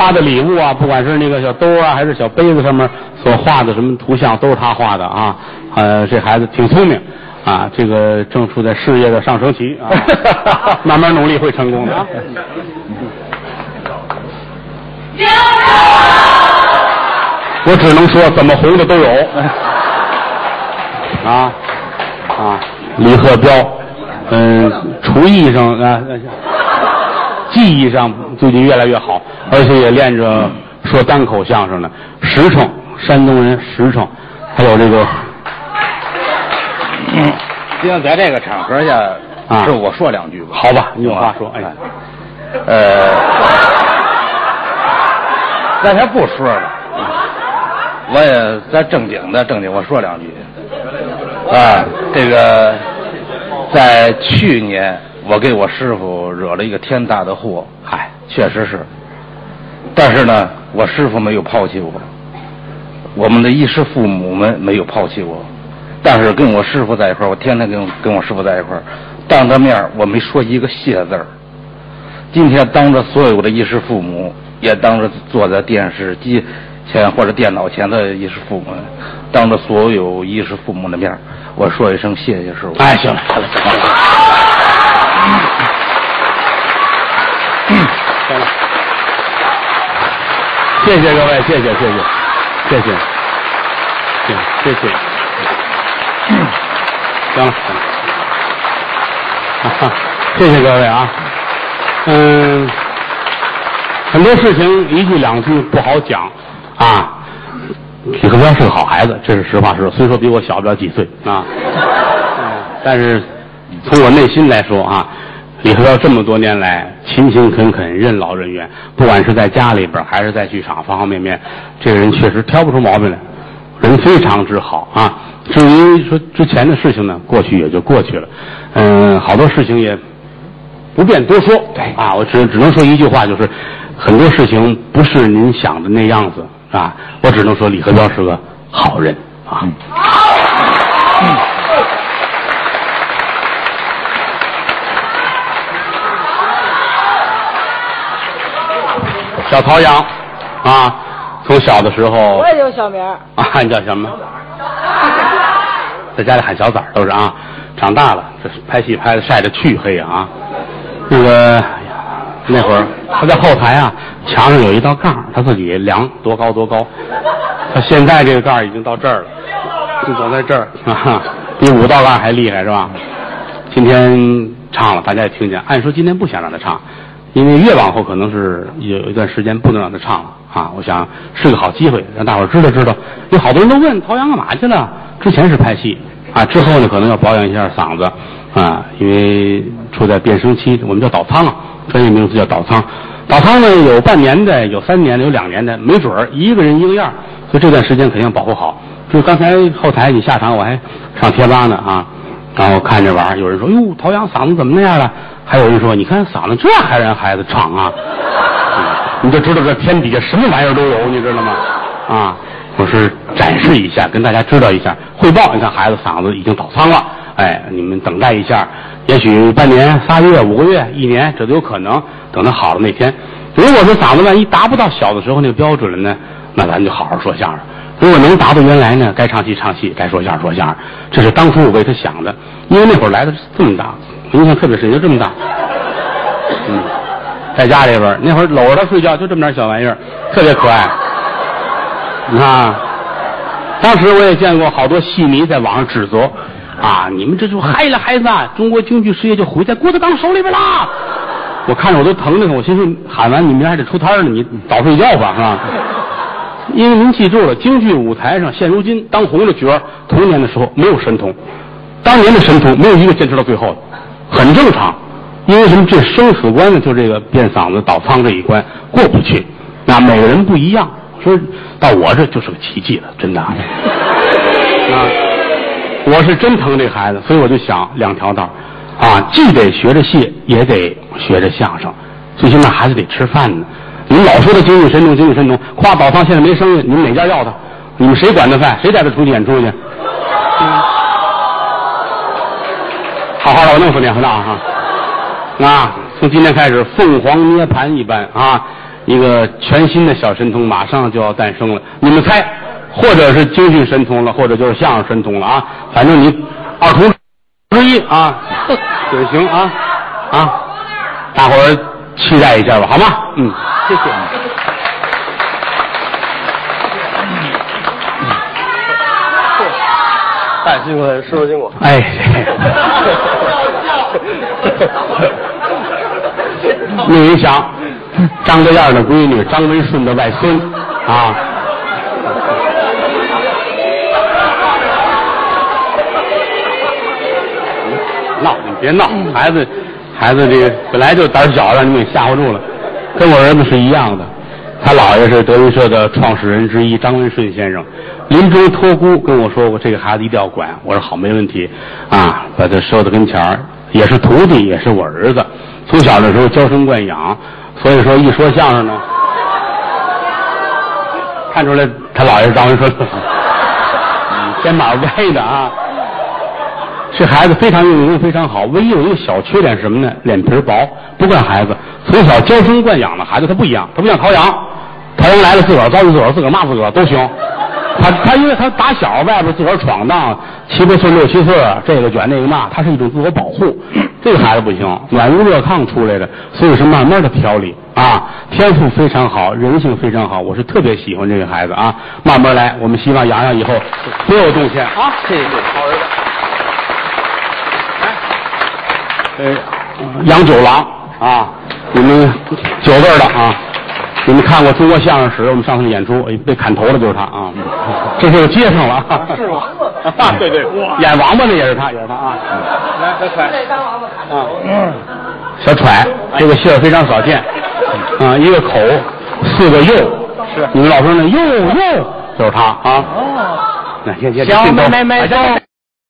发的礼物啊，不管是那个小兜啊，还是小杯子上面所画的什么图像，都是他画的啊。呃，这孩子挺聪明啊，这个正处在事业的上升期啊，慢慢努力会成功的啊。我只能说，怎么红的都有。啊啊，李鹤彪，嗯，厨艺上啊，技艺上最近越来越好，而且也练着说单口相声呢。实诚，山东人实诚，还有这个，嗯，今天在这个场合下，啊是我说两句吧。好吧，你有话说，哎，呃，咱先不说了，我也咱正经的正经，我说两句。啊，这个在去年我给我师傅惹了一个天大的祸，嗨，确实是。但是呢，我师傅没有抛弃我，我们的衣食父母们没有抛弃我。但是跟我师傅在一块，我天天跟跟我师傅在一块，当着面我没说一个谢字儿。今天当着所有的衣食父母，也当着坐在电视机前或者电脑前的衣食父母，当着所有衣食父母的面，我说一声谢谢师傅。哎，行了，行了，行了，行了，谢谢各位，谢谢，谢谢，谢谢，谢谢，行了，行了，哈哈，谢谢各位啊，嗯，很多事情一句两句不好讲啊。李克彪是个好孩子，这是实话实说。虽说比我小不了几岁啊，但是从我内心来说啊，李和彪这么多年来勤勤恳恳、任劳任怨，不管是在家里边还是在剧场，方方面面，这个人确实挑不出毛病来，人非常之好啊。至于说之前的事情呢，过去也就过去了，嗯，好多事情也不便多说。对啊，我只只能说一句话，就是很多事情不是您想的那样子啊。我只能说李和彪是个好人啊。小陶阳啊，从小的时候我也有小名儿，啊，你叫什么？在家里喊小崽儿都是啊。长大了，这拍戏拍的晒得黢黑啊。那个，那会儿他在后台啊，墙上有一道杠，他自己量多高多高。他现在这个杠已经到这儿了，就走在这儿啊，比五道杠还厉害是吧？今天唱了，大家也听见。按说今天不想让他唱，因为越往后可能是有一段时间不能让他唱了啊。我想是个好机会，让大伙儿知道知道。有好多人都问陶阳干嘛去了？之前是拍戏啊，之后呢可能要保养一下嗓子啊，因为处在变声期，我们叫倒仓啊，专业名词叫倒仓。倒仓呢有半年的，有三年的，有两年的，没准儿一个人一个样儿，所以这段时间肯定要保护好。就刚才后台你下场，我还上贴吧呢啊。然后看这玩，有人说：“哟，陶阳嗓子怎么那样了？”还有人说：“你看嗓子这还让孩子唱啊？”你就知道这天底下什么玩意儿都有，你知道吗？啊，我是展示一下，跟大家知道一下，汇报。你看孩子嗓子已经倒仓了，哎，你们等待一下，也许半年、仨月、五个月、一年，这都有可能。等他好了那天，如果说嗓子万一达不到小的时候那个标准了呢，那咱就好好说相声。如果能达到原来呢，该唱戏唱戏，该说相声说相声，这是当初我为他想的。因为那会儿来的是这么大，影响特别深，就这么大。嗯，在家里边那会儿搂着他睡觉，就这么点小玩意儿，特别可爱。你看，当时我也见过好多戏迷在网上指责啊，你们这就害了孩子，中国京剧事业就毁在郭德纲手里边啦。我看着我都疼的，我心说喊完你明天还得出摊呢，你早睡觉吧，是吧？因为您记住了，京剧舞台上现如今当红的角儿，童年的时候没有神童，当年的神童没有一个坚持到最后的，很正常。因为什么？这生死关呢，就这个变嗓子倒仓这一关过不去。那每个人不一样，说到我这就是个奇迹了，真的啊。我是真疼这孩子，所以我就想两条道啊，既得学着戏，也得学着相声，最起码孩子得吃饭呢。你们老说他精神神童，精神神童，夸宝方现在没生意，你们哪家要他？你们谁管他饭？谁带他出去演出去？好好的，我弄死你，很大哈！啊，从今天开始，凤凰涅槃一般啊！一个全新的小神童马上就要诞生了。你们猜，或者是京剧神童了，或者就是相声神童了啊？反正你二童之一啊，也行啊啊！大伙儿期待一下吧，好吗？嗯，谢谢。太辛苦了，师傅辛苦。哎，没一想，张德燕的闺女，张文顺的外孙啊。闹，你别闹，孩子，孩子这个本来就胆小，让你给吓唬住了，跟我儿子是一样的。他姥爷是德云社的创始人之一张文顺先生，临终托孤跟我说过，这个孩子一定要管。我说好，没问题，啊，把他收到跟前儿，也是徒弟，也是我儿子。从小的时候娇生惯养，所以说一说相声呢，看出来他姥爷是张文顺，肩膀歪的啊。这孩子非常用功，非常好，唯一有一个小缺点是什么呢？脸皮薄，不惯孩子。从小娇生惯养的孩子，他不一样，他不像陶阳，陶阳来了自个儿遭罪自个儿，自个儿骂自个儿都行。他他因为他打小外边自个儿闯荡，七八岁六七岁，这个卷那个骂，他是一种自我保护。这个孩子不行，暖屋热炕出来的，所以是慢慢的调理啊，天赋非常好，人性非常好，我是特别喜欢这个孩子啊，慢慢来，我们希望洋洋以后多有贡献啊，谢谢，好儿子。呃，杨九郎啊，你们九辈儿的啊，你们看过中国相声史？我们上次演出，哎被砍头的就是他啊，这就接上了啊。是吗？啊，对对，演王八的也是他，也是他啊。来，小揣。啊，小揣，这个姓儿非常少见啊，一个口，四个又，是你们老说那又又就是他啊。哦。那行行，小行妹妹妹行行